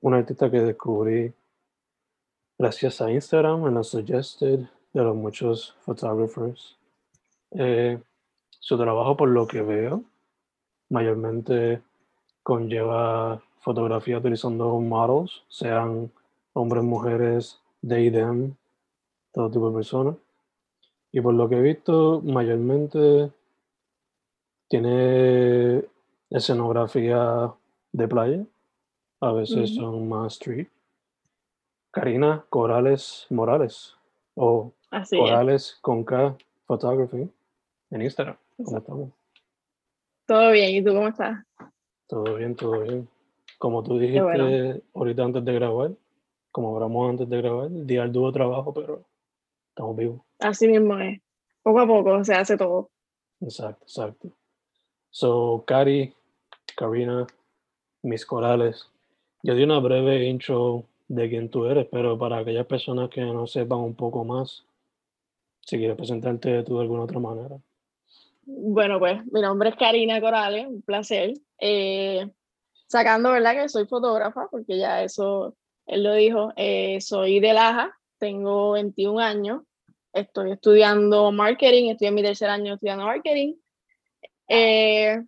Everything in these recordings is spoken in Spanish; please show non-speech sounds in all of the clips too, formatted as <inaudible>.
un artista que descubrí gracias a Instagram en la suggested de los muchos photographers. Eh, su trabajo, por lo que veo, mayormente conlleva fotografía utilizando models, sean hombres, mujeres, they, them, todo tipo de personas. Y por lo que he visto, mayormente tiene escenografía de playa, a veces son más street. Karina Corales Morales o Corales con K Photography en Instagram. Todo bien, ¿y tú cómo estás? Todo bien, todo bien. Como tú dijiste ahorita antes de grabar, como hablamos antes de grabar, el día del dúo trabajo, pero estamos vivos. Así mismo es. Poco a poco se hace todo. Exacto, exacto. So, Cari, Karina, Miss Corales, yo di una breve intro de quién tú eres, pero para aquellas personas que no sepan un poco más, si quieres presentarte tú de alguna otra manera. Bueno, pues mi nombre es Karina Corales, un placer. Eh, sacando, ¿verdad? Que soy fotógrafa, porque ya eso, él lo dijo, eh, soy de Laja, tengo 21 años, estoy estudiando marketing, estoy en mi tercer año estudiando marketing eh,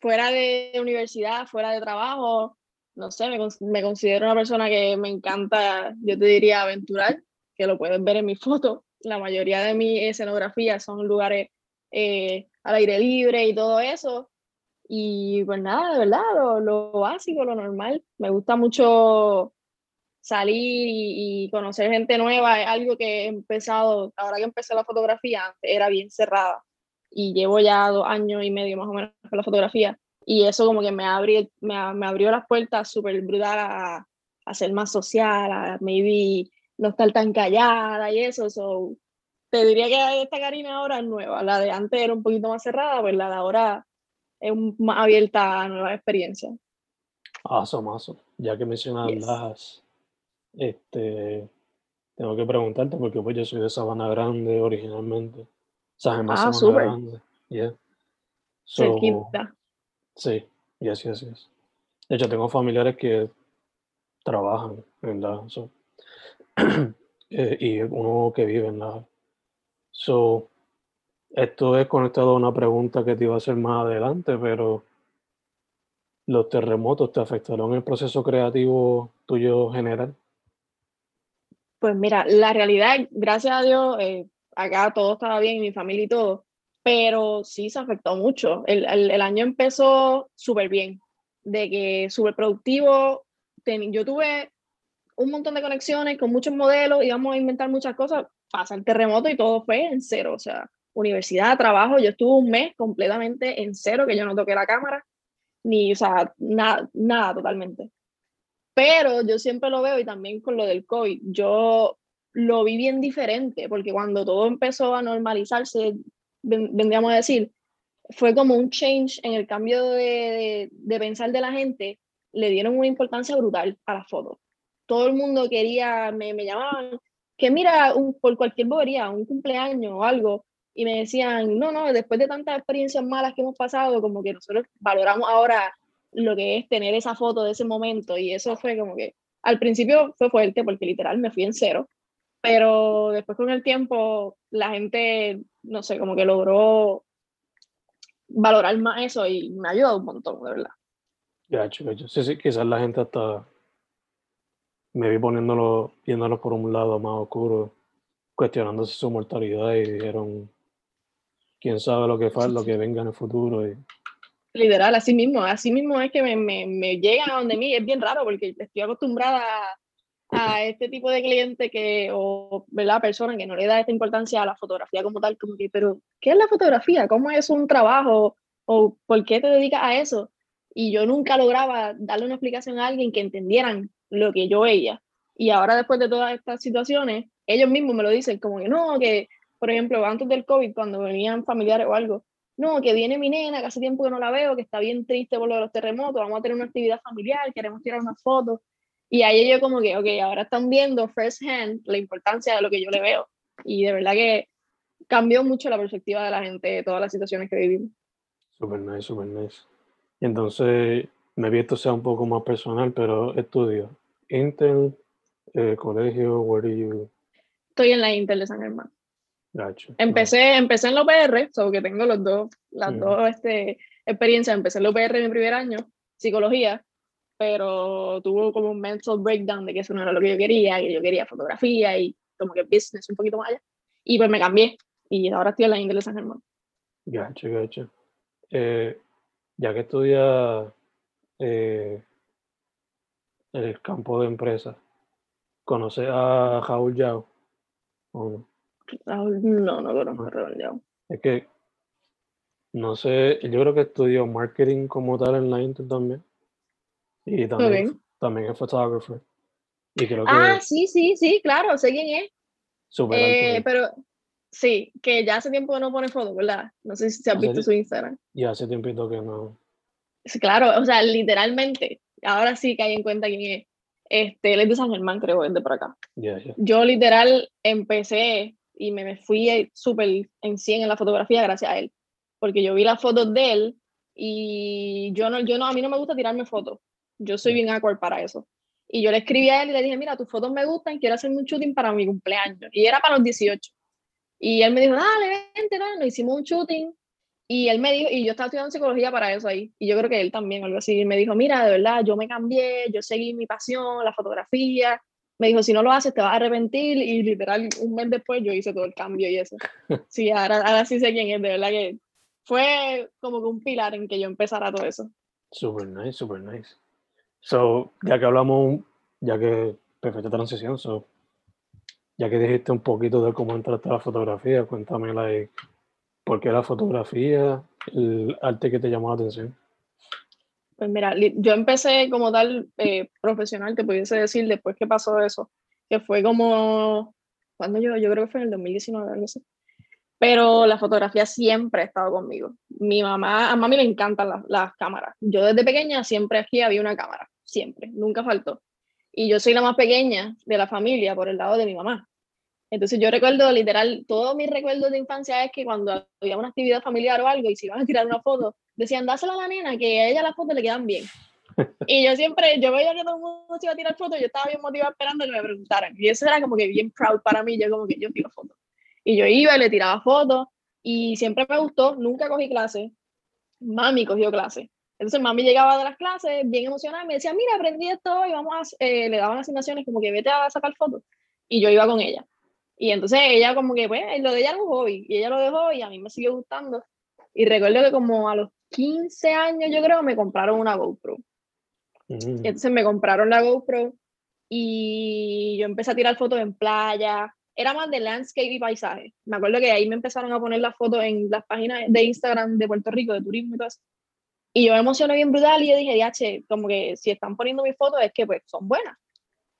fuera de universidad, fuera de trabajo, no sé, me, me, considero una persona que me encanta, yo te diría, aventurar, que lo puedes ver en mi foto. La mayoría de mi escenografía son lugares eh, al aire libre y todo eso. Y pues nada, de verdad, lo, básico, lo normal. Me gusta mucho salir y, y, conocer gente nueva. Es algo que he empezado, ahora que empecé la fotografía, era bien cerrada y llevo ya dos años y medio más o menos con la fotografía y eso como que me, abrió, me, me abrió las puertas súper brutal a, a, ser más social, a maybe no estar tan callada y eso, so, te diría que esta Karina ahora es nueva, la de antes era un poquito más cerrada, pues la de ahora es más abierta a nuevas experiencias. Awesome, awesome. Ya que mencionas las, este, tengo que preguntarte porque pues yo soy de Sabana Grande originalmente. ah, súper. Yeah. So, sí, yes, yes, yes. De hecho, tengo familiares que trabajan en la... So, <clears throat> eh, y uno que vive en la... So, esto es conectado a una pregunta que te iba a hacer más adelante, pero ¿los terremotos te afectaron el proceso creativo tuyo general? Pues mira, la realidad, gracias a Dios, eh, acá todo estaba bien, mi familia y todo, pero sí se afectó mucho. El, el, año empezó súper bien, de que súper productivo. yo tuve un montón de conexiones con muchos modelos, íbamos a inventar muchas cosas, pasa el terremoto y todo fue en cero, o sea, universidad, trabajo, yo estuve un mes completamente en cero, que yo no toqué la cámara, ni, o sea, nada, nada totalmente. Pero yo siempre lo veo y también con lo del COVID, yo lo vi bien diferente, porque cuando todo empezó a normalizarse, vendríamos a decir, fue como un change en el cambio de, de, pensar de la gente, le dieron una importancia brutal a las fotos. todo el mundo quería, me, me llamaban, que mira, un, por cualquier bobería, un cumpleaños o algo, y me decían, no, no, después de tantas experiencias malas que hemos pasado, como que nosotros valoramos ahora lo que es tener esa foto de ese momento, y eso fue como que, al principio fue fuerte, porque literal me fui en cero, pero después con el tiempo la gente, no sé, como que logró valorar más eso y me ha ayudado un montón, de verdad. Ya, chicos, sí, sí, quizás la gente hasta me vi poniéndolo, viéndolo por un lado más oscuro, cuestionándose su mortalidad y dijeron, quién sabe lo que falta, lo que venga en el futuro. Y... Literal, así mismo, así mismo es que me, me, me llegan a donde mí, es bien raro porque estoy acostumbrada a, <laughs> este tipo de cliente que, o, ¿verdad? Persona que no le da esta importancia a la fotografía como tal, como que, pero, ¿qué es la fotografía? ¿Cómo es un trabajo? ¿O por qué te dedicas a eso? Y yo nunca lograba darle una explicación a alguien que entendieran lo que yo veía. Y ahora después de todas estas situaciones, ellos mismos me lo dicen, como que no, que, por ejemplo, antes del COVID, cuando venían familiares o algo, no, que viene mi nena, que hace tiempo que no la veo, que está bien triste por lo de los terremotos, vamos a tener una actividad familiar, queremos tirar unas fotos. Y ahí yo como que, ok, ahora están viendo first hand la importancia de lo que yo le veo. Y de verdad que cambió mucho la perspectiva de la gente de todas las situaciones que vivimos. Super nice, super nice. Y entonces, me vi esto sea un poco más personal, pero estudio. Intel, eh, colegio, where do you... Estoy en la Intel de San Germán. Gotcha. Empecé, empecé en la UPR, solo que tengo los dos, las dos este, experiencias. Empecé en la UPR en mi primer año, psicología, pero tuvo como un mental breakdown de que eso no era lo que yo quería, que yo quería fotografía y como que business un poquito más allá. Y pues me cambié y ahora estoy en la Intel de San Germán. Gacho, gacho. Eh, ya que estudia eh, el campo de empresa, ¿conoces a Raúl Yao? no? no, no conozco a Raúl Yao. Es que, no sé, yo creo que estudió marketing como tal en la Intel también. Y también, también es photographer. Y creo que ah, sí, sí, sí, claro, sé quién es. Super eh, pero sí, que ya hace tiempo que no pone fotos, ¿verdad? No sé si se has visto su Instagram. Ya hace tiempito que no. Sí, claro, o sea, literalmente, ahora sí que hay en cuenta quién es. Este, él es de San Germán, creo, es de por acá. Yo literal empecé y me, fui súper en 100 en la fotografía gracias a él, porque yo vi las fotos de él y yo no, yo no, a mí no me gusta tirarme fotos, yo soy bien awkward para eso. Y yo le escribí a él y le dije, mira, tus fotos me gustan, quiero hacer un shooting para mi cumpleaños. Y era para los 18. Y él me dijo, dale, vente, no, nos hicimos un shooting. Y él me dijo, y yo estaba estudiando psicología para eso ahí, y yo creo que él también, algo así, me dijo, mira, de verdad, yo me cambié, yo seguí mi pasión, la fotografía, me dijo, si no lo haces te vas a arrepentir, y literal, un mes después yo hice todo el cambio y eso. <laughs> Sí, ahora, ahora sí sé quién es, de verdad que fue como que un pilar en que yo empezara todo eso. Super nice, super nice. So, ya que hablamos, ya que perfecta transición, so, ya que dijiste un poquito de cómo entraste a la fotografía, cuéntame, like, ¿por qué la fotografía, el arte que te llamó la atención? Pues mira, yo empecé como tal eh, profesional, te pudiese decir, después que pasó eso, que fue como, cuando yo, yo creo que fue en el 2019, algo así. Pero la fotografía siempre ha estado conmigo. Mi mamá, a mami le encantan las, las cámaras. Yo desde pequeña siempre aquí había una cámara siempre, nunca faltó. Y yo soy la más pequeña de la familia por el lado de mi mamá. Entonces yo recuerdo literal, todos mis recuerdos de infancia es que cuando había una actividad familiar o algo y se iban a tirar una foto, decían, dásela a la nena, que a ella las fotos le quedan bien. <laughs> Y yo siempre, yo veía que todo el mundo se iba a tirar fotos, yo estaba bien motivada esperando que me preguntaran. Y eso era como que bien proud para mí, yo como que yo tiro fotos. Y yo iba y le tiraba fotos y siempre me gustó, nunca cogí clase. Mami cogió clase. Entonces mami llegaba de las clases bien emocionada y me decía, mira, aprendí esto y vamos a, eh, le daban asignaciones como que vete a sacar fotos. Y yo iba con ella. Y entonces ella como que, pues, lo de ella era un hobby y ella lo dejó y a mí me siguió gustando. Y recuerdo que como a los 15 años yo creo me compraron una GoPro. Mm. entonces me compraron la GoPro y yo empecé a tirar fotos en playa. Era más de landscape y paisaje. Me acuerdo que ahí me empezaron a poner las fotos en las páginas de Instagram de Puerto Rico, de turismo y todo eso. Y yo me emocioné bien brutal y yo dije, che, como que si están poniendo mis fotos es que pues son buenas.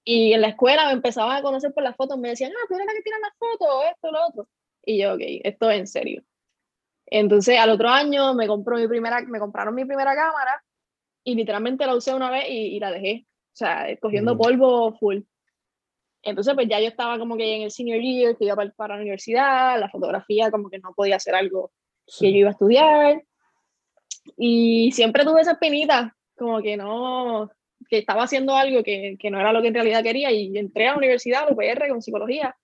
Y en la escuela me empezaban a conocer por las fotos, me decían, ah, tú eres la que tiran las fotos, esto, lo otro. Y yo, ok, esto es en serio. Entonces al otro año me, compró mi primera, me compraron mi primera cámara y literalmente la usé una vez y, y la dejé. sea, cogiendo Mm. polvo full. Entonces, pues ya yo estaba como que en el senior year, que iba para, para la universidad, la fotografía como que no podía hacer algo que yo Sí. iba a estudiar. Y siempre tuve esa espinita, como que no, que estaba haciendo algo que, que no era lo que en realidad quería. Y entré a la universidad, a la UPR, con psicología.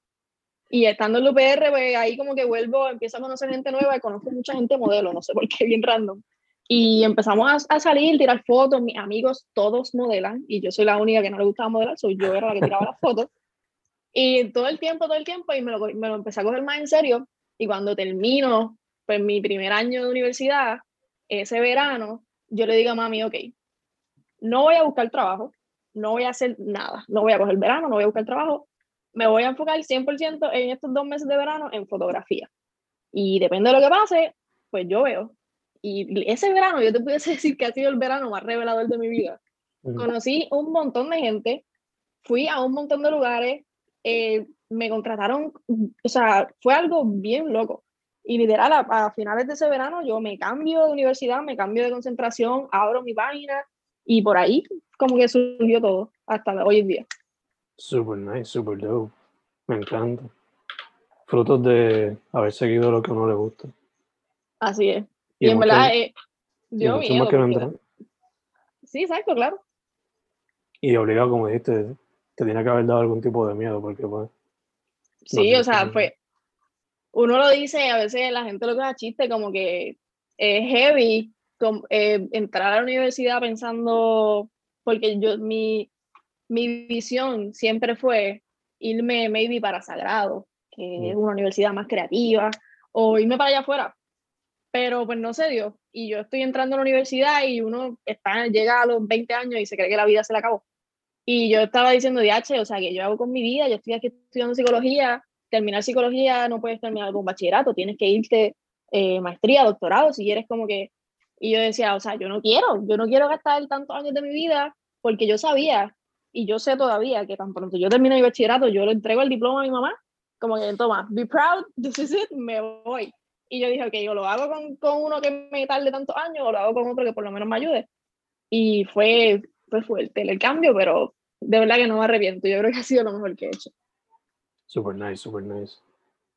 Y estando en la UPR, pues ahí como que vuelvo, empiezo a conocer gente nueva y conozco mucha gente modelo, no sé por qué, <laughs> bien random. Y empezamos a, a salir, tirar fotos, mis amigos todos modelan y yo soy la única que no le gustaba modelar, soy yo era la que tiraba las fotos. Y todo el tiempo, todo el tiempo, y me lo, me lo empecé a coger más en serio. Y cuando termino, pues mi primer año de universidad, ese verano, yo le digo a mami, ok, no voy a buscar trabajo, no voy a hacer nada, no voy a coger verano, no voy a buscar trabajo, me voy a enfocar 100% en estos dos meses de verano en fotografía. Y depende de lo que pase, pues yo veo. Y ese verano, yo te pudiese <laughs> decir que ha sido el verano más revelador de mi vida. Conocí un montón de gente, fui a un montón de lugares, eh, me contrataron, o sea, fue algo bien loco. Y literal, a, a finales de ese verano yo me cambio de universidad, me cambio de concentración, abro mi página y por ahí como que surgió todo hasta hoy en día. Super nice, super dope. Me encanta. Frutos de haber seguido lo que a uno le gusta. Así es. Y, en mucho- verdad, eh, y dio miedo. porque-. Sí, exacto, claro. Y obligado, como dijiste, te tiene que haber dado algún tipo de miedo, porque pues. Sí, o sea, fue. Uno lo dice, a veces la gente lo a chiste, como que es heavy com- eh, entrar a la universidad pensando, porque yo, mi, mi visión siempre fue irme maybe para Sagrado, que es Mm. una universidad más creativa, o irme para allá afuera. Pero pues no se dio. Y yo estoy entrando a la universidad y uno está, llega a los 20 años y se cree que la vida se le acabó. Y yo estaba diciendo, DH, o sea, que yo hago con mi vida, yo estoy aquí estudiando psicología, terminar psicología no puedes terminar con bachillerato, tienes que irte eh, maestría, doctorado, si quieres como que... Y yo decía, o sea, yo no quiero, yo no quiero gastar tantos años de mi vida porque yo sabía y yo sé todavía que tan pronto yo termine mi bachillerato, yo le entrego el diploma a mi mamá, como que toma, be proud, <laughs> this is it, me voy. Y yo dije, ok, yo lo hago con, con uno que me tarde tantos años o lo hago con otro que por lo menos me ayude. Y fue, fue fuerte el cambio, pero de verdad que no me arrepiento. Yo creo que ha sido lo mejor que he hecho. Super nice, super nice.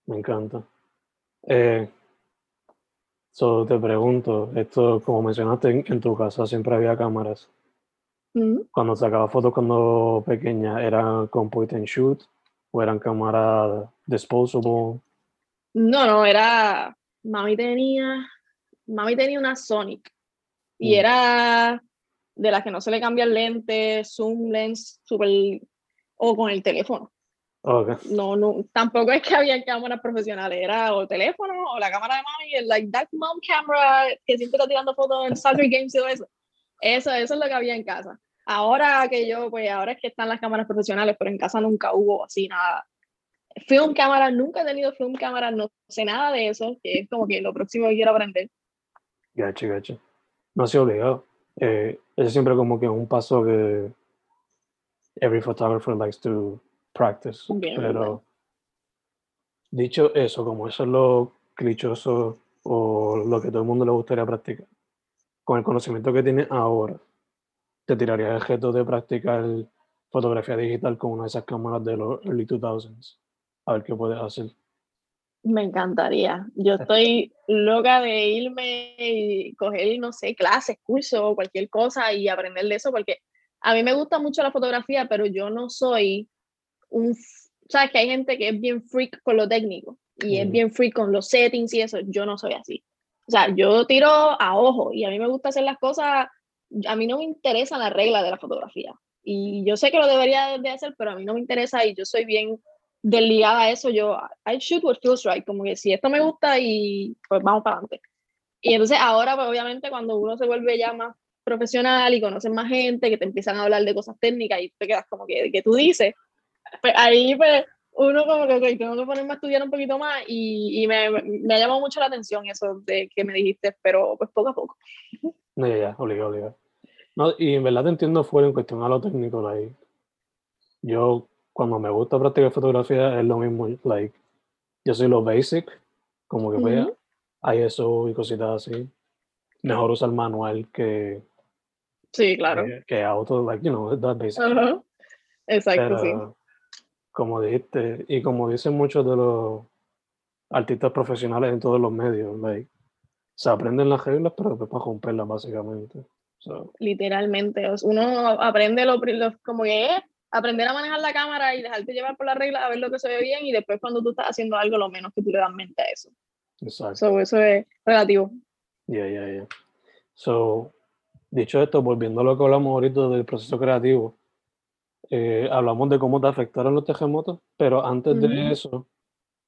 Me encanta. Eh, so, te pregunto, esto, como mencionaste, en, en tu casa siempre había cámaras. Mm. Cuando sacabas fotos cuando pequeña, ¿eran con point and shoot o eran cámaras disposable? No, no, era. Mami tenía. Mami tenía una Sonic. Y Mm. era de las que no se le cambia el lente, zoom lens, super. O con el teléfono. Ok, No, no, tampoco es que había cámaras profesionales, era o el teléfono o la cámara de mami, el like that mom camera que siempre está tirando fotos en soccer games y todo eso. Eso, eso es lo que había en casa. Ahora que yo, pues ahora es que están las cámaras profesionales, pero en casa nunca hubo así nada. Film cámara, nunca he tenido film cámara, no sé nada de eso, que es como que lo próximo que quiero aprender. gacho, gacho. No ha sido obligado. Eh, es siempre como que un paso que every photographer likes to practice. Bien, Pero bien. dicho eso, como eso es lo clichoso o lo que todo el mundo le gustaría practicar, con el conocimiento que tienes ahora, te tirarías el reto de practicar fotografía digital con una de esas cámaras de los early 2000s. A ver qué puedes hacer. Me encantaría. Yo estoy loca de irme y coger, no sé, clases, cursos o cualquier cosa y aprender de eso, porque a mí me gusta mucho la fotografía, pero yo no soy un, sabes que hay gente que es bien freak con lo técnico y es Ujú. bien freak con los settings y eso, yo no soy así. O sea, yo tiro a ojo y a mí me gusta hacer las cosas, a mí no me interesa la regla de la fotografía. Y yo sé que lo debería de hacer, pero a mí no me interesa y yo soy bien desligada a eso, yo, I shoot what feels right, como que si esto me gusta y pues vamos para adelante. Y entonces ahora, pues obviamente cuando uno se vuelve ya más profesional y conoces más gente que te empiezan a hablar de cosas técnicas y te quedas como que, que tú dices, pues ahí pues uno como que ok, tengo que ponerme a estudiar un poquito más y, y me, me ha llamado mucho la atención eso de que me dijiste, pero pues poco a poco. No, ya, ya, obligado, obligado. No, y en verdad te entiendo fuera en cuestión a lo técnico, like, yo cuando me gusta practicar fotografía es lo mismo, like, yo soy lo basic, como que pues, hay eso y cositas así. Mejor usar manual que, Sí, claro. Que, que auto, like, you know, that basically. Ajá. Exacto, sí. Como dijiste, y como dicen muchos de los artistas profesionales en todos los medios, like, se aprenden las reglas, pero después para romperlas, básicamente. So, Literalmente. Uno aprende lo, lo- como que es aprender a manejar la cámara y dejarte llevar por las reglas a ver lo que se ve bien y después cuando tú estás haciendo algo, lo menos que tú le das mente a eso. exacto. So, eso es relativo. Yeah, yeah, yeah. So, dicho esto, volviendo a lo que hablamos ahorita del proceso creativo, eh, hablamos de cómo te afectaron los terremotos, pero antes de Ujú. eso,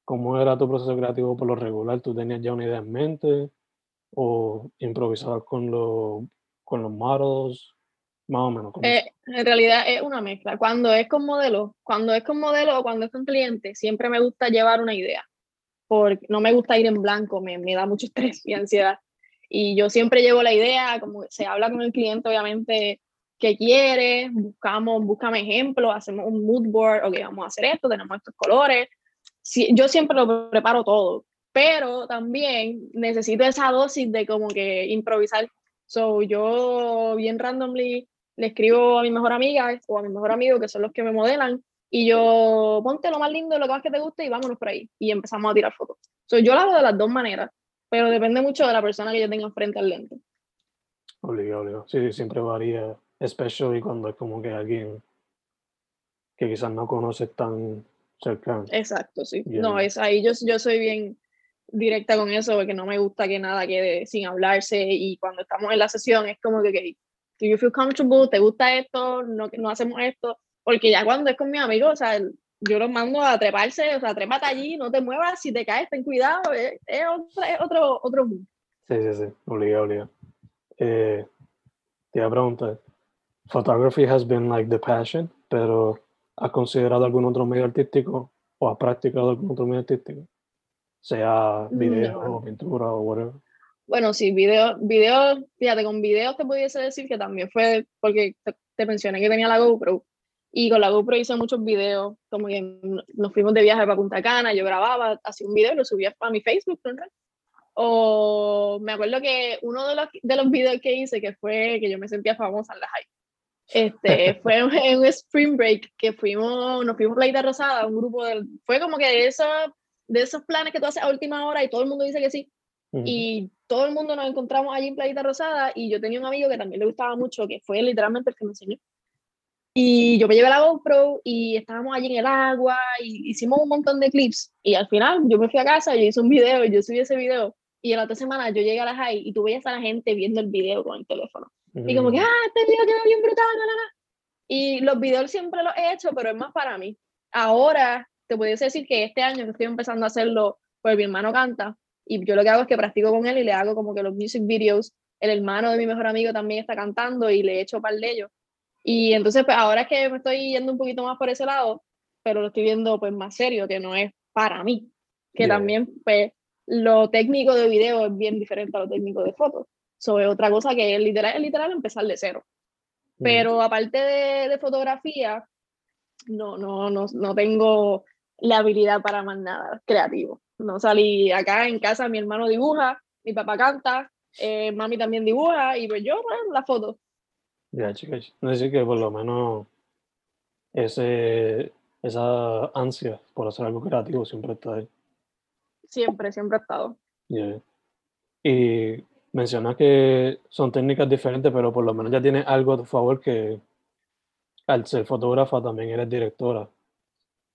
¿cómo era tu proceso creativo por lo regular? ¿Tú tenías ya una idea en mente o improvisabas con los, con los models? Más o menos. ¿cómo Eh, en realidad es una mezcla. Cuando es con modelo, cuando es con modelo o cuando es con cliente, siempre me gusta llevar una idea. Porque no me gusta ir en blanco, me, me da mucho <laughs> estrés y ansiedad. Y yo siempre llevo la idea, como se habla con el cliente, obviamente, qué quiere, buscamos, búscame ejemplos, hacemos un mood board, ok, vamos a hacer esto, tenemos estos colores. Sí, yo siempre lo preparo todo, pero también necesito esa dosis de como que improvisar. So, yo bien randomly le escribo a mi mejor amiga o a mi mejor amigo, que son los que me modelan, y yo ponte lo más lindo, lo que más que te guste y vámonos por ahí. Y empezamos a tirar fotos. So, yo lo hago de las dos maneras, pero depende mucho de la persona que yo tenga frente al lente. Obligado, obligado. Sí, sí, siempre varía, especially cuando es como que alguien que quizás no conoces tan cercano. Exacto, sí. No, es ahí yo, yo soy bien directa con eso porque no me gusta que nada quede sin hablarse y cuando estamos en la sesión es como que, ok, do you feel comfortable? ¿Te gusta esto? No, no hacemos esto. Porque ya cuando es con mis amigos, o sea, yo los mando a treparse, o sea, trépate allí, no te muevas, si te caes, ten cuidado, es, es otro, es otro, otro mood. Sí, sí, sí, obligado, obligado. Eh, te iba a preguntar, photography has been like the passion, pero ¿has considerado algún otro medio artístico o has practicado algún otro medio artístico? Sea video No. o pintura o whatever. Bueno, sí, video, video, fíjate, con videos te pudiese decir que también fue porque te, te mencioné que tenía la GoPro y con la GoPro hice muchos videos, como que nos fuimos de viaje para Punta Cana, yo grababa, hacía un video y lo subía a mi Facebook, ¿no? O me acuerdo que uno de los, de los videos que hice, que fue que yo me sentía famosa en la high, este, <laughs> fue en un spring break que fuimos, nos fuimos a Playita Rosada, un grupo de, fue como que de esos, de esos planes que tú haces a última hora y todo el mundo dice que sí, Ujú. y todo el mundo nos encontramos allí en Playita Rosada y yo tenía un amigo que también le gustaba mucho, que fue literalmente el que me enseñó. Y yo me llevé la GoPro y estábamos allí en el agua y hicimos un montón de clips. Y al final yo me fui a casa y yo hice un video y yo subí ese video. Y en la otra semana yo llegué a la high y tú veías a la gente viendo el video con el teléfono. Y como que, ah, este video quedó bien brutal, na, na". Y los videos siempre los he hecho, pero es más para mí. Ahora te pudiese decir que este año que estoy empezando a hacerlo, pues mi hermano canta, y yo lo que hago es que practico con él y le hago como que los music videos. El hermano de mi mejor amigo también está cantando y le he hecho par de ellos. Y entonces, pues ahora es que me estoy yendo un poquito más por ese lado, pero lo estoy viendo pues más serio, que no es para mí. Que Yeah. también, pues, lo técnico de video es bien diferente a lo técnico de fotos. Es otra cosa que es literal, literal empezar de cero. Pero aparte de, de fotografía, no, no, no, no tengo la habilidad para más nada creativo. No salí acá en casa, mi hermano dibuja, mi papá canta, eh, mami también dibuja y pues yo, pues, la foto. Ya, chicas. Es decir, que por lo menos ese, esa ansia por hacer algo creativo siempre está ahí. Siempre, siempre he estado. Yeah. Y mencionas que son técnicas diferentes, pero por lo menos ya tienes algo a tu favor que al ser fotógrafa también eres directora.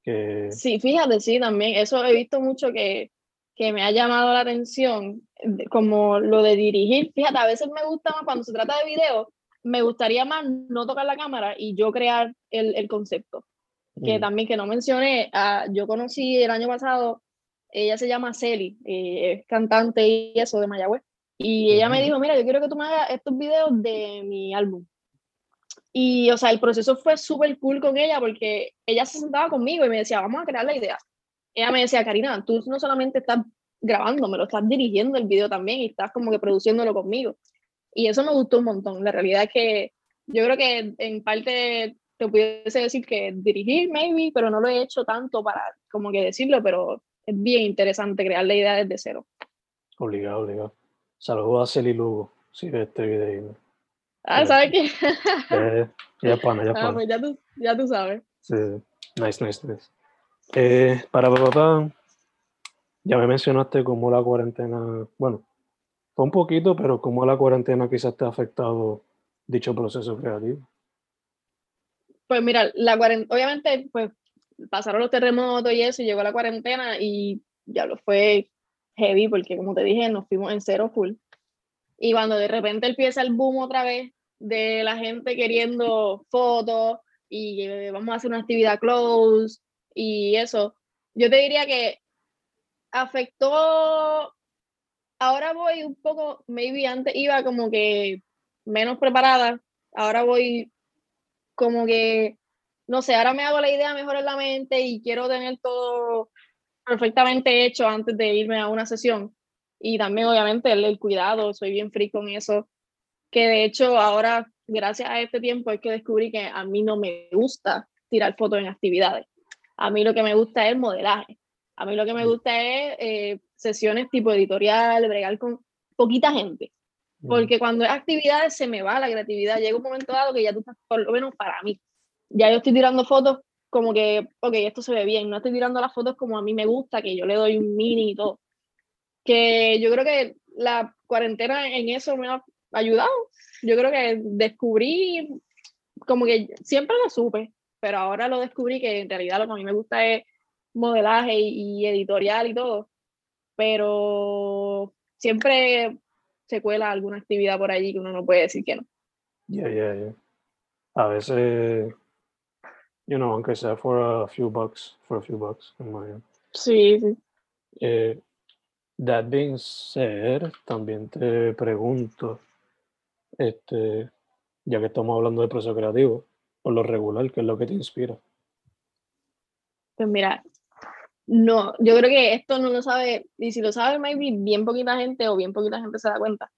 Que Sí, fíjate, sí, también. Eso he visto mucho que, que me ha llamado la atención, como lo de dirigir. Fíjate, a veces me gusta más cuando se trata de video, me gustaría más no tocar la cámara y yo crear el, el concepto. Que mm, también que no mencioné, ah, yo conocí el año pasado, ella se llama Celi, eh, es cantante y eso de Mayagüez. Y ella me dijo, mira, yo quiero que tú me hagas estos videos de mi álbum. Y, o sea, el proceso fue súper cool con ella porque ella se sentaba conmigo y me decía, vamos a crear la idea. Ella me decía, Karina, tú no solamente estás grabando, me lo estás dirigiendo el video también y estás como que produciéndolo conmigo. Y eso me gustó un montón. La realidad es que yo creo que en parte te pudiese decir que dirigir, maybe, pero no lo he hecho tanto para como que decirlo, pero es bien interesante crear la idea desde cero. obligado, obligado. Saludos a Celi Lugo, si ve este video. Ah, ¿sabes qué? <laughs> Eh, ya pana, ya Ah, pana. pues ya tú, ya tú sabes. Sí, nice, nice, nice. Eh, para papá, ya me mencionaste cómo la cuarentena, bueno, fue un poquito, pero cómo la cuarentena quizás te ha afectado dicho proceso creativo. Pues mira, la cuarentena, obviamente, pues pasaron los terremotos y eso, y llegó la cuarentena y ya lo fue heavy, porque como te dije, nos fuimos en cero full. Y cuando de repente empieza el boom otra vez de la gente queriendo fotos y vamos a hacer una actividad close y eso, yo te diría que afectó, ahora voy un poco, maybe antes iba como que menos preparada, ahora voy como que, no sé, ahora me hago la idea mejor en la mente y quiero tener todo perfectamente hecho antes de irme a una sesión. Y también, obviamente, el, el cuidado, soy bien free con eso, que de hecho ahora, gracias a este tiempo, es que descubrí que a mí no me gusta tirar fotos en actividades. A mí lo que me gusta es el modelaje. A mí lo que me gusta es eh, sesiones tipo editorial, bregar con poquita gente. Porque cuando es actividades se me va la creatividad. Llega un momento dado que ya tú estás, por lo menos para mí, ya yo estoy tirando fotos como que, ok, esto se ve bien. No estoy tirando las fotos como a mí me gusta, que yo le doy un mini y todo. Que yo creo que la cuarentena en eso me ha ayudado. Yo creo que descubrí, como que siempre lo supe, pero ahora lo descubrí que en realidad lo que a mí me gusta es modelaje y, y editorial y todo. Pero siempre se cuela alguna actividad por allí que uno no puede decir que no. Yeah, yeah, yeah. A veces, you know, aunque sea for a few bucks, for a few bucks, imagino. Sí, sí. Eh, that being said, también te pregunto, este, ya que estamos hablando de proceso creativo, por lo regular, ¿qué es lo que te inspira? Pues mira, no, yo creo que esto no lo sabe, y si lo sabe, maybe bien poquita gente o bien poquita gente se da cuenta.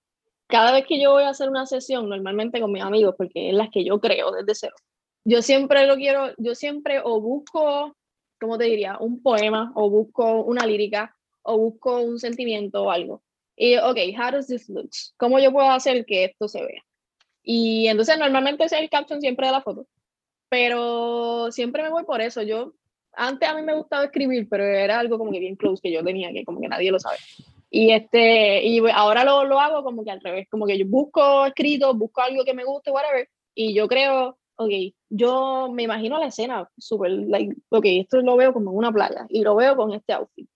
Cada vez que yo voy a hacer una sesión, normalmente con mis amigos, porque es las que yo creo desde cero, yo siempre lo quiero, yo siempre o busco, ¿cómo te diría? Un poema, o busco una lírica, o busco un sentimiento o algo. Y, ok, how does this look? ¿Cómo yo puedo hacer que esto se vea? Y entonces normalmente es el caption siempre de la foto. Pero siempre me voy por eso. Yo antes a mí me gustaba escribir, pero era algo como que bien close que yo tenía, que como que nadie lo sabe. Y, este, y ahora lo, lo hago como que al revés, como que yo busco escrito, busco algo que me guste, whatever, y yo creo, ok, yo me imagino la escena súper, like, ok, esto lo veo como en una playa, y lo veo con este outfit.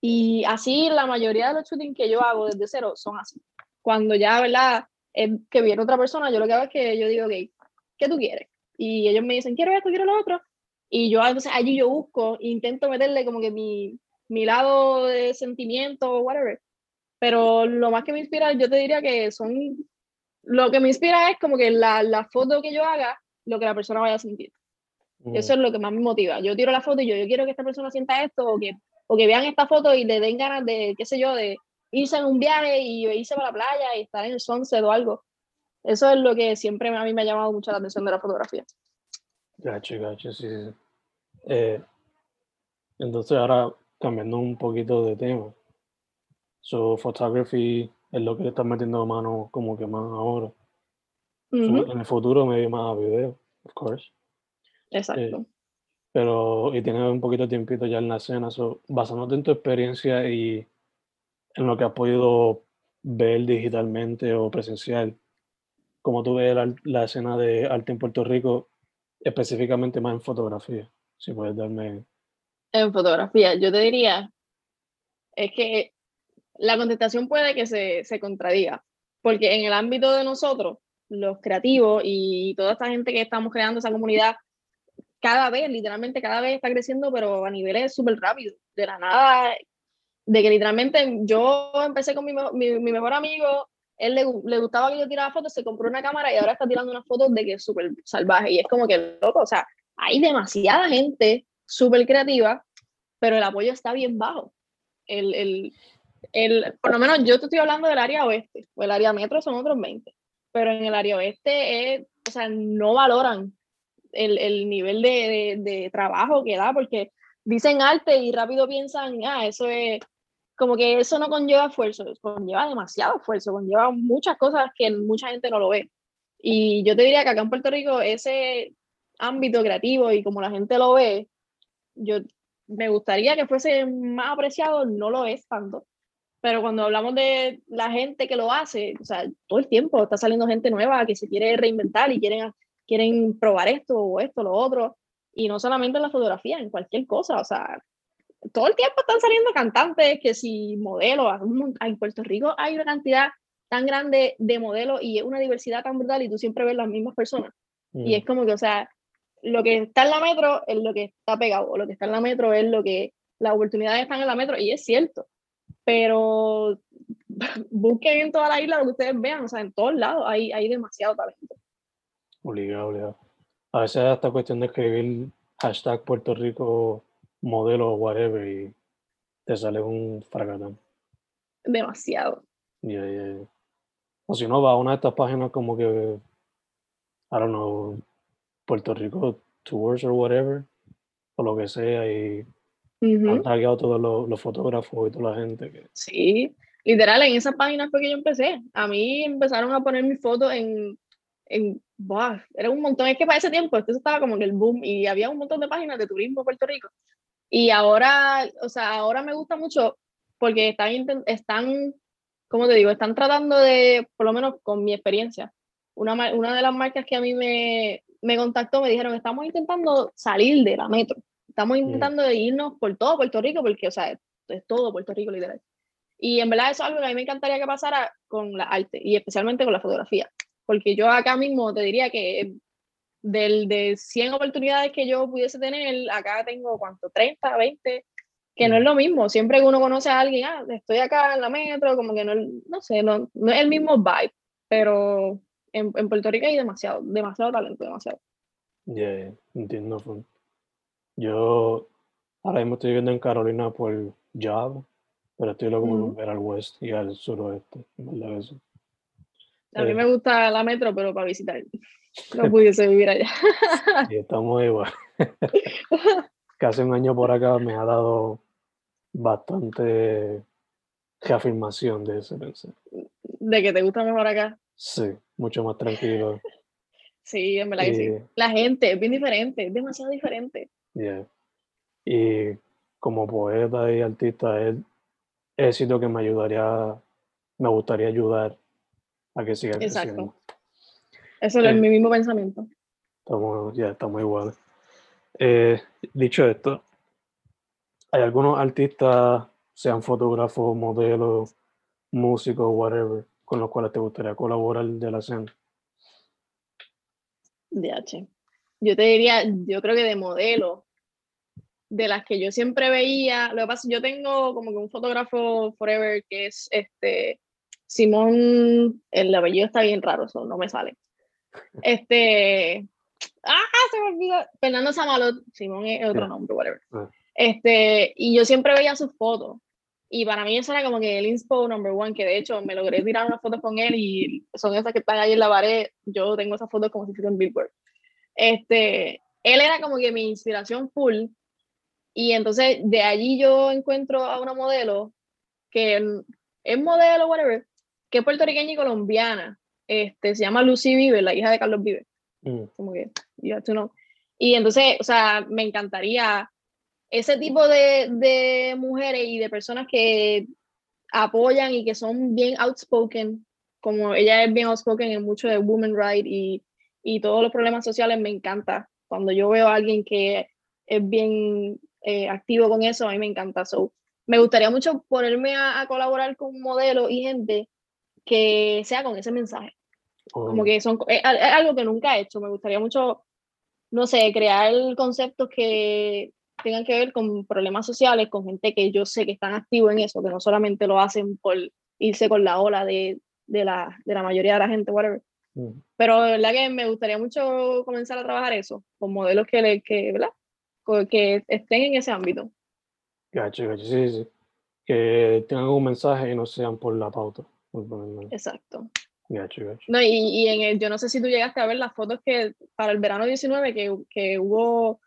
Y así la mayoría de los shootings que yo hago desde cero son así. Cuando ya, ¿verdad? Es que viene otra persona, yo lo que hago es que yo digo, ok, ¿qué tú quieres? Y ellos me dicen, quiero esto, quiero lo otro. Y yo entonces allí yo busco, intento meterle como que mi, mi lado de sentimiento, whatever. Pero lo más que me inspira, yo te diría que son, lo que me inspira es como que la, la foto que yo haga, lo que la persona vaya a sentir. Mm, Eso es lo que más me motiva. Yo tiro la foto y yo, yo quiero que esta persona sienta esto, o que, o que vean esta foto y le den ganas de, qué sé yo, de irse en un viaje y irse para la playa y estar en el sunset o algo. Eso es lo que siempre a mí me ha llamado mucho la atención de la fotografía. Gacho, gacho, sí, sí. Eh, entonces ahora cambiando un poquito de tema. So, photography es lo que le estás metiendo mano como que más ahora. Ujú, en el futuro me más a video, of course. Exacto. Pero, y tienes un poquito de tiempito ya en la escena. So, basándote en tu experiencia y en lo que has podido ver digitalmente o presencial, ¿cómo tú ves la, la escena de arte en Puerto Rico, específicamente más en fotografía? Si puedes darme... En fotografía, yo te diría, es que la contestación puede que se, se contradiga, porque en el ámbito de nosotros, los creativos y toda esta gente que estamos creando esa comunidad, cada vez, literalmente cada vez está creciendo, pero a niveles súper rápidos, de la nada, de que literalmente yo empecé con mi, mi, mejor amigo, él le, le gustaba que yo tirara fotos, se compró una cámara y ahora está tirando unas fotos de que es súper salvaje, y es como que loco, o sea, hay demasiada gente súper creativa, pero el apoyo está bien bajo. El, el, el, por lo menos yo te estoy hablando del área oeste, o el área metro son otros 20, pero en el área oeste, es, o sea, no valoran el, el nivel de, de, de trabajo que da, porque dicen arte y rápido piensan, ah, eso es como que eso no conlleva esfuerzo, conlleva demasiado esfuerzo, conlleva muchas cosas que mucha gente no lo ve. Y yo te diría que acá en Puerto Rico ese ámbito creativo y como la gente lo ve, yo me gustaría que fuese más apreciado, no lo es tanto. Pero cuando hablamos de la gente que lo hace, o sea, todo el tiempo está saliendo gente nueva que se quiere reinventar y quieren, quieren probar esto o esto, lo otro. Y no solamente en la fotografía, en cualquier cosa. O sea, todo el tiempo están saliendo cantantes, que si modelos. En Puerto Rico hay una cantidad tan grande de modelos y es una diversidad tan brutal y tú siempre ves las mismas personas. Y es como que, o sea, lo que está en la metro es lo que está pegado, o lo que está en la metro es lo que las oportunidades están en la metro, y es cierto. Pero <laughs> busquen en toda la isla lo que ustedes vean, o sea, en todos lados hay, hay demasiado talento. Obligado, obligado. A veces hasta cuestión de escribir hashtag Puerto Rico modelo o whatever y te sale un fracatán. Demasiado. O si no, va a una de estas páginas como que, I don't know, Puerto Rico Tours or whatever, o lo que sea, y han tagueado todos los, fotógrafos y toda la gente. Que... Sí, literal, en esa página fue que yo empecé. A mí empezaron a poner mis fotos en, en era un montón, es que para ese tiempo esto estaba como que el boom y había un montón de páginas de turismo en Puerto Rico. Y ahora, o sea, ahora me gusta mucho porque están, están, como te digo, están tratando de, por lo menos con mi experiencia, una, una de las marcas que a mí me, me contactó, me dijeron, estamos intentando salir de la metro, estamos intentando irnos por todo Puerto Rico, porque, o sea, es todo Puerto Rico literal. Y en verdad eso es algo que a mí me encantaría que pasara con la arte y especialmente con la fotografía, porque yo acá mismo te diría que del, de 100 oportunidades que yo pudiese tener, acá tengo cuánto, 30, 20, que no es lo mismo. Siempre que uno conoce a alguien, ah, estoy acá en la metro, como que no, no sé, no, no es el mismo vibe, pero en, en, Puerto Rico hay demasiado, demasiado talento, demasiado. Yeah, entiendo. Yo ahora mismo estoy viviendo en Carolina por job, pero estoy loco por volver al west y al suroeste, ¿verdad? Eso. A mí eh. me gusta la metro, pero para visitar. <laughs> No pudiese vivir allá. <laughs> Y estamos igual. <laughs> Casi un año por acá me ha dado bastante reafirmación de ese pensar. ¿De que te gusta mejor acá? Sí, mucho más tranquilo. sí, en verdad que sí. La gente es bien diferente, es demasiado diferente. Yeah. Y como poeta y artista, es sitio que me ayudaría, me gustaría ayudar a que siga Exacto. Eso es mi mismo pensamiento. Estamos, ya estamos iguales. Eh, dicho esto, hay algunos artistas, sean fotógrafos, modelos, músicos, whatever, con los cuales te gustaría colaborar de la escena? DH. Yo te diría, yo creo que de modelo, de las que yo siempre veía, lo que pasa, yo tengo como que un fotógrafo forever que es este Simón, el apellido está bien raro, eso no me sale. Este, ah, se me olvidó, Fernando Samalot, Simón es otro nombre, whatever. Ah. Este, y yo siempre veía sus fotos y para mí eso era como que el inspo number one, que de hecho me logré tirar unas fotos con él y son esas que están ahí en la pared. Yo tengo esas fotos como si fueran Billboard. Este, él era como que mi inspiración full. Y entonces de allí yo encuentro a una modelo que es modelo, whatever, que es puertorriqueña y colombiana. Este, se llama Lucy Vive, la hija de Carlos Vive. Mm. Como que, you have to know. Y entonces, o sea, me encantaría ese tipo de, de, mujeres y de personas que apoyan y que son bien outspoken, como ella es bien outspoken en mucho de women rights y, y todos los problemas sociales, me encanta. Cuando yo veo a alguien que es bien eh, activo con eso, a mí me encanta. So, me gustaría mucho ponerme a, colaborar con modelos y gente que sea con ese mensaje. Como oh. que son, es, algo que nunca he hecho. Me gustaría mucho, no sé, crear conceptos que tengan que ver con problemas sociales, con gente que yo sé que están activos en eso, que no solamente lo hacen por irse con la ola de, de, la, de la mayoría de la gente, whatever. Mm. Pero de verdad que me gustaría mucho comenzar a trabajar eso, con modelos que, que, ¿verdad? que estén en ese ámbito. Gacho, gacho, sí, sí. Que tengan un mensaje y no sean por la pauta. Exacto. Gacho, gacho. No, y, y en el, yo no sé si tú llegaste a ver las fotos que para el verano 19 que, que hubo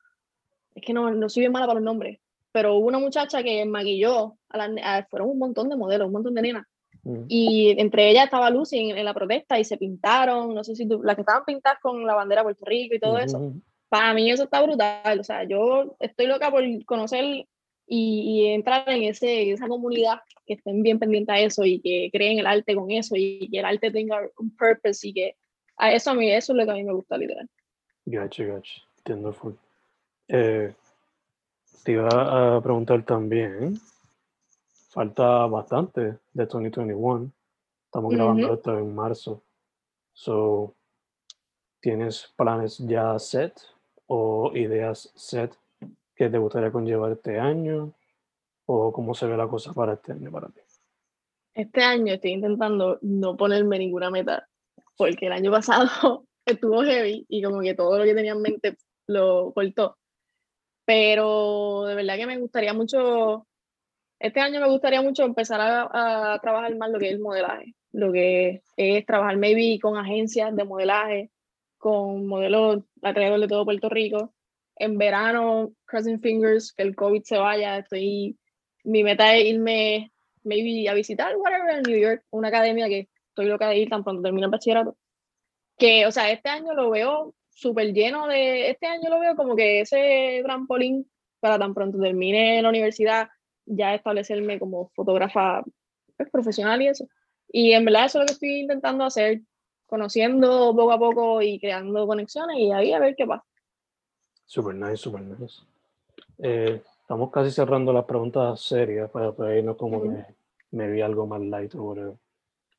es que no, no soy bien mala para los nombres, pero hubo una muchacha que maquilló, a fueron un montón de modelos, un montón de nenas, Mm. Y entre ellas estaba Lucy en, en la protesta y se pintaron, no sé si tú, las que estaban pintadas con la bandera de Puerto Rico y todo eso. Para mí eso está brutal, o sea, yo estoy loca por conocer y, y entrar en ese, esa comunidad, que estén bien pendientes a eso y que creen el arte con eso y que el arte tenga un purpose y que a eso a mí, eso es lo que a mí me gusta literal. Gotcha, gotcha. Entiendo full. Eh, te iba a preguntar también, falta bastante de 2021. Estamos grabando Ujú. esto en marzo. So, ¿tienes planes ya set o ideas set que te gustaría conllevar este año? ¿O cómo se ve la cosa para este año para ti? Este año estoy intentando no ponerme ninguna meta, porque el año pasado <laughs> estuvo heavy y como que todo lo que tenía en mente lo cortó. Pero de verdad que me gustaría mucho, este año me gustaría mucho empezar a, trabajar más lo que es el modelaje, lo que es trabajar maybe con agencias de modelaje, con modelos alrededor de todo Puerto Rico. En verano, crossing fingers, que el COVID se vaya, estoy, mi meta es irme maybe a visitar whatever en New York, una academia que estoy loca de ir tan pronto termine el bachillerato. Que, o sea, este año lo veo súper lleno de, este año lo veo como que ese trampolín para tan pronto termine la universidad, ya establecerme como fotógrafa pues, profesional y eso. Y en verdad eso es lo que estoy intentando hacer, conociendo poco a poco y creando conexiones y ahí a ver qué pasa. Super nice, super nice. Eh, estamos casi cerrando las preguntas serias para para irnos como que me vi algo más light o whatever.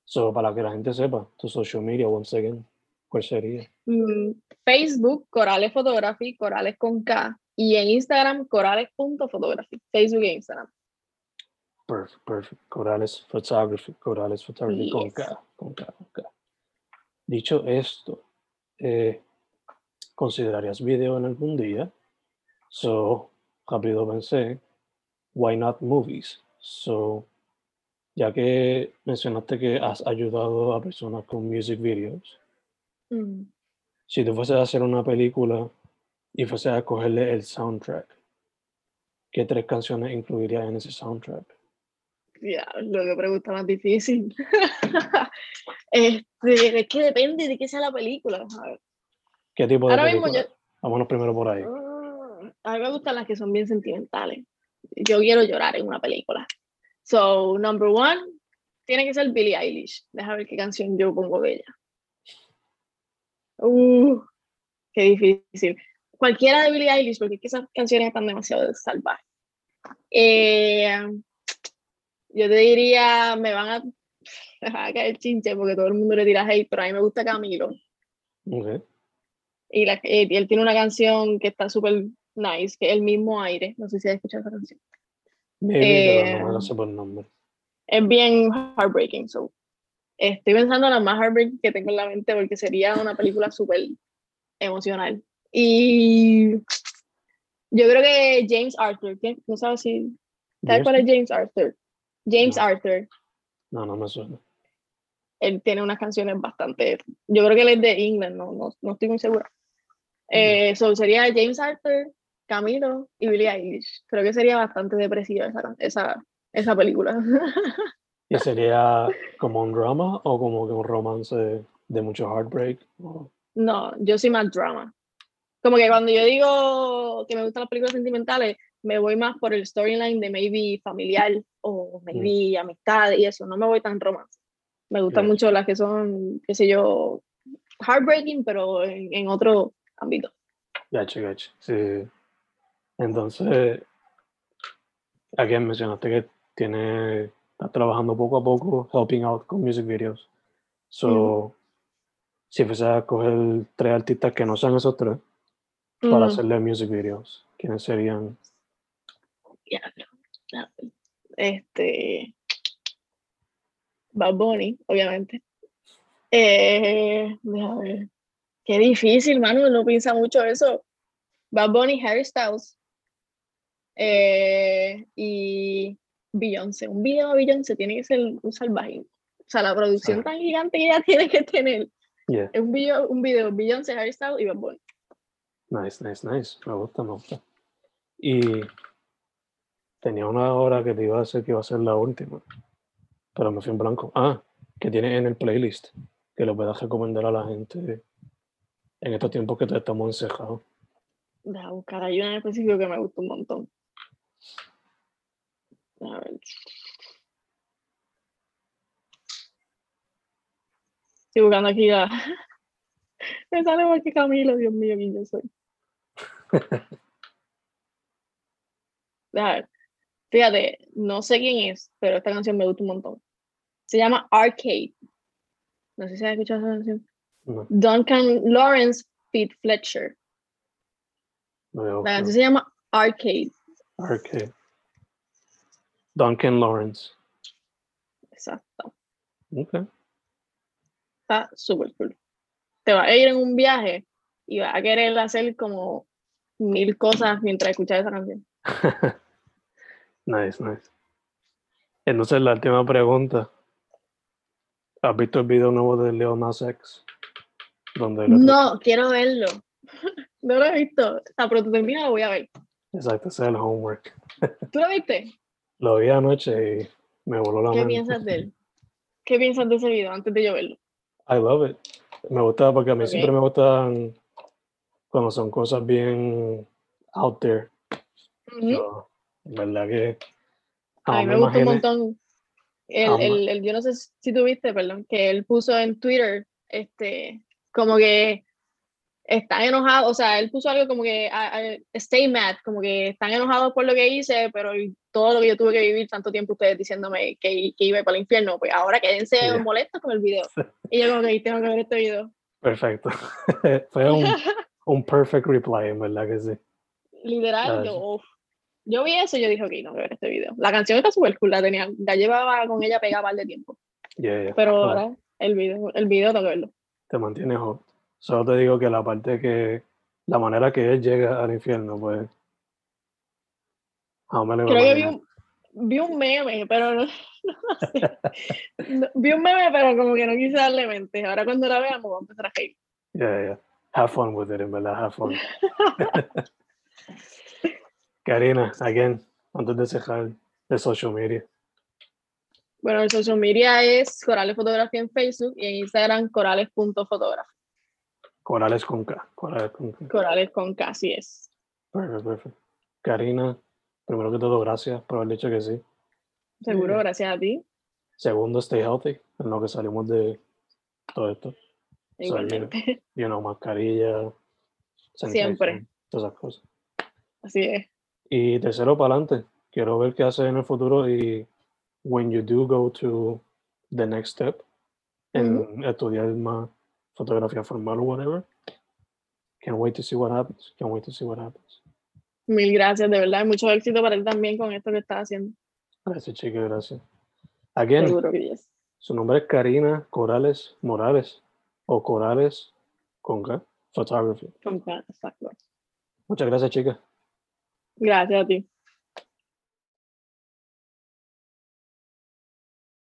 So, para que la gente sepa, tu social media, once again, ¿cuál sería? Mm, Facebook, Corales Photography, Corales con K. Y en Instagram, corales.photography. Facebook e Instagram. Perfect, perfect. Corales Photography, Corales Photography con Yes. K, con K, con K. Dicho esto, eh, ¿considerarías video en algún día? So, rápido pensé, why not movies? So, ya que mencionaste que has ayudado a personas con music videos, Mm. si tú fueses a hacer una película y fueses a cogerle el soundtrack, ¿qué tres canciones incluirías en ese soundtrack? Ya, lo que pregunta más difícil. <laughs> este, es que depende de qué sea la película. ¿Qué tipo de Ahora mismo película? yo, Vámonos primero por ahí. Mm, a mí me gustan las que son bien sentimentales. Yo quiero llorar en una película. So, number one, tiene que ser Billie Eilish. Deja ver qué canción yo pongo de ella. Uh, qué difícil. Cualquiera de Billie Eilish, porque es que esas canciones están demasiado salvajes. Eh, yo te diría, me van a, <laughs> me van a caer chinche porque todo el mundo le tira hate, pero a mí me gusta Camilo. Ok. Y, la- eh, y él tiene una canción que está súper nice, que es El mismo aire. No sé si has escuchado esa canción. Maybe, no Eh, la sé por nombre. Es bien heartbreaking. So. Estoy pensando en la más heartbreaking que tengo en la mente porque sería una película súper emocional. Y yo creo que James Arthur, ¿qué? no sabes si. ¿Sabes cuál es James Arthur? James No. Arthur. No, no me suena. Él tiene unas canciones bastante. Yo creo que él es de England, no, no, no estoy muy segura. Eh, so sería James Arthur, Camilo y Billie Eilish. Creo que sería bastante depresiva esa, esa, esa película. <laughs> ¿Y sería como un drama o como que un romance de mucho heartbreak? O- no, yo soy más drama. Como que cuando yo digo que me gustan las películas sentimentales, me voy más por el storyline de maybe familiar o maybe amistad y eso. No me voy tan romance. Me gustan mucho las que son, qué sé yo, heartbreaking, pero en, en otro ámbito. Gacho, gacho. Sí. Entonces, aquí mencionaste que tiene, estás trabajando poco a poco, helping out con music videos. So, si fuese a coger tres artistas que no sean esos tres para Mm, hacerle music videos, ¿quiénes serían? Diablo. Este. Bad Bunny, obviamente. Eh, déjame ver. Qué difícil, mano, no piensa mucho eso. Bad Bunny, Harry Styles. eh, y Beyoncé. Un video de Beyoncé tiene que ser un salvaje. O sea, la producción Ah. tan gigante que ella <laughs> tiene que tener. Yeah, Es un video, un video Beyoncé, Harry Styles y Bad Bunny. nice, nice, nice. Me gusta, me gusta. Y tenía una hora que te iba a decir que iba a ser la última. pero me fui en blanco. Ah, que tiene en el playlist, que lo puedas recomendar a la gente en estos tiempos que te estamos encejados. Deja buscar, hay una en específico que me gusta un montón. A ver. Estoy buscando aquí la. <laughs> Me sale más que Camilo, Dios mío, quién yo soy. <laughs> Deja ver. Fíjate, no sé quién es, pero esta canción me gusta un montón. Se llama Arcade. No sé si has escuchado esa canción. No, Duncan Lawrence Pete Fletcher. no. La canción se llama Arcade. Arcade. Duncan Lawrence. Exacto. Ok. Está súper cool. Te vas a ir en un viaje y vas a querer hacer como mil cosas mientras escuchas esa canción. <laughs> nice, nice. Entonces, la última pregunta. ¿Has visto el video nuevo de Leo Nas X? Donde No, quiero verlo. <laughs> No lo he visto. Tan pronto termina lo voy a ver. Exacto, ese es el homework. <laughs> ¿Tú lo viste? Lo vi anoche y me voló la ¿Qué mente. piensas de él? ¿Qué piensas de ese video antes de yo verlo? I love it. Me gusta porque a mí siempre me gustan cuando son cosas bien out there. So, en verdad que A jamás mí me gustó un montón. El, Jamás. el, el- yo no sé si tú viste, perdón, que él puso en Twitter, este, como que están enojados, o sea, él puso algo como que stay mad, como que están enojados por lo que hice, pero todo lo que yo tuve que vivir tanto tiempo ustedes diciéndome que, que iba para el infierno, pues ahora quédense Yeah. molestos con el video. <laughs> Y yo como que tengo que ver este video. Perfecto. <laughs> Fue un, <laughs> un perfect reply, en verdad que sí. Literal, Ah, yo. Yo vi eso y yo dije, ok, no que ver este video. La canción está súper cool, la tenía, la llevaba con ella pegada par de tiempo. Yeah, yeah. Pero No, ahora el video, el video tengo que verlo. te mantiene hot. Solo te digo que la parte que, la manera que él llega al infierno, pues. Jamás me lo Creo que vi un, vi un meme, pero no, <laughs> no sé. No, vi un meme, pero como que no quise darle mente. Ahora cuando la veamos voy a empezar a reír. Yeah, yeah. Have fun with it, en verdad, have fun. <laughs> Karina, again, antes de cerrar de social media. Bueno, el social media es Corales Fotografía en Facebook y en Instagram corales.fotógrafo. Corales con K. Corales con K. Corales con K, así es. Perfect, perfect. Karina, primero que todo, gracias por haber dicho que sí. Seguro, gracias a ti. Segundo, stay healthy, en lo que salimos de todo esto. Igualmente. You know, mascarilla, Siempre. todas esas cosas. Así es. Y tercero, para adelante. Quiero ver qué haces en el futuro y when you do go to the next step, en estudiar más fotografía formal o whatever. Can't wait to see what happens. Can't wait to see what happens. Mil gracias, de verdad. Mucho éxito para ti también con esto que estás haciendo. Gracias, chicas, gracias. Again, Seguro que yes. su nombre es Karina Corales Morales o Corales con K, Photography. Con K, exacto. Muchas gracias, chicas. Gracias a ti.